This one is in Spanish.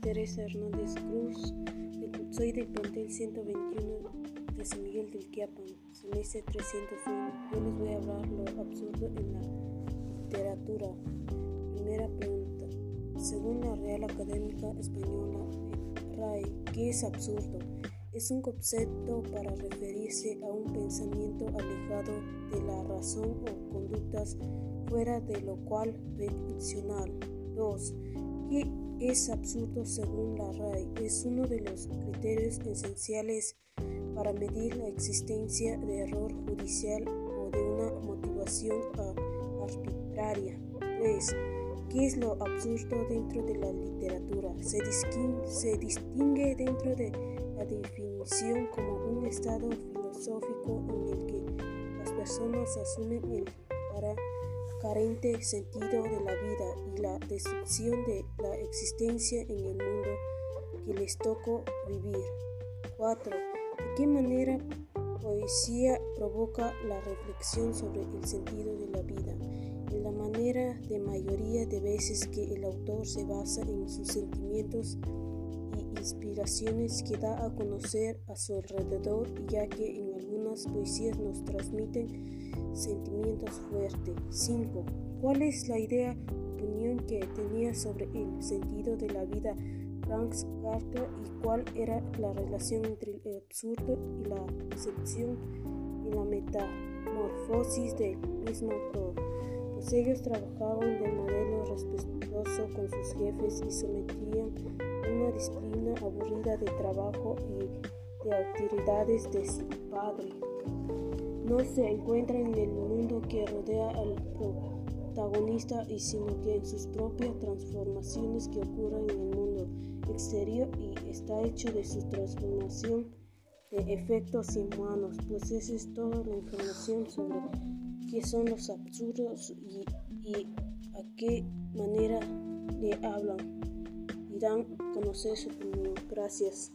Teresa Hernández Cruz. Soy del plantel 121 de San Miguel del Quiapan, semestre 301. Yo les voy a hablar lo absurdo en la literatura. Primera pregunta. Según la Real Académica Española, RAE, ¿qué es absurdo? Es un concepto para referirse a un pensamiento alejado de la razón o conductas fuera de lo cual mencional. 2. ¿Qué es absurdo según la RAI? Es uno de los criterios esenciales para medir la existencia de error judicial o de una motivación arbitraria. 3. ¿Qué es lo absurdo dentro de la literatura? Se, se distingue dentro de la definición como un estado filosófico en el que las personas asumen el para carente sentido de la vida y la destrucción de la existencia en el mundo que les tocó vivir. 4. ¿De qué manera poesía provoca la reflexión sobre el sentido de la vida? En la manera de mayoría de veces que el autor se basa en sus sentimientos y inspiraciones que da a conocer a su alrededor, ya que en algunas poesías nos transmiten sentimientos fuertes. 5. ¿Cuál es la idea, opinión que tenía sobre el sentido de la vida Frank Carter y cuál era la relación entre el absurdo y la excepción y la metamorfosis del mismo autor? Pues ellos trabajaban de modelo respetuoso con sus jefes y sometían una disciplina aburrida de trabajo y de autoridades de su padre. No se encuentra en el mundo que rodea al protagonista, y sino que en sus propias transformaciones que ocurren en el mundo exterior y está hecho de su transformación de efectos humanos, pues esa es toda la información sobre qué son los absurdos y, y a qué manera le hablan dan a conocer su opinión. Gracias.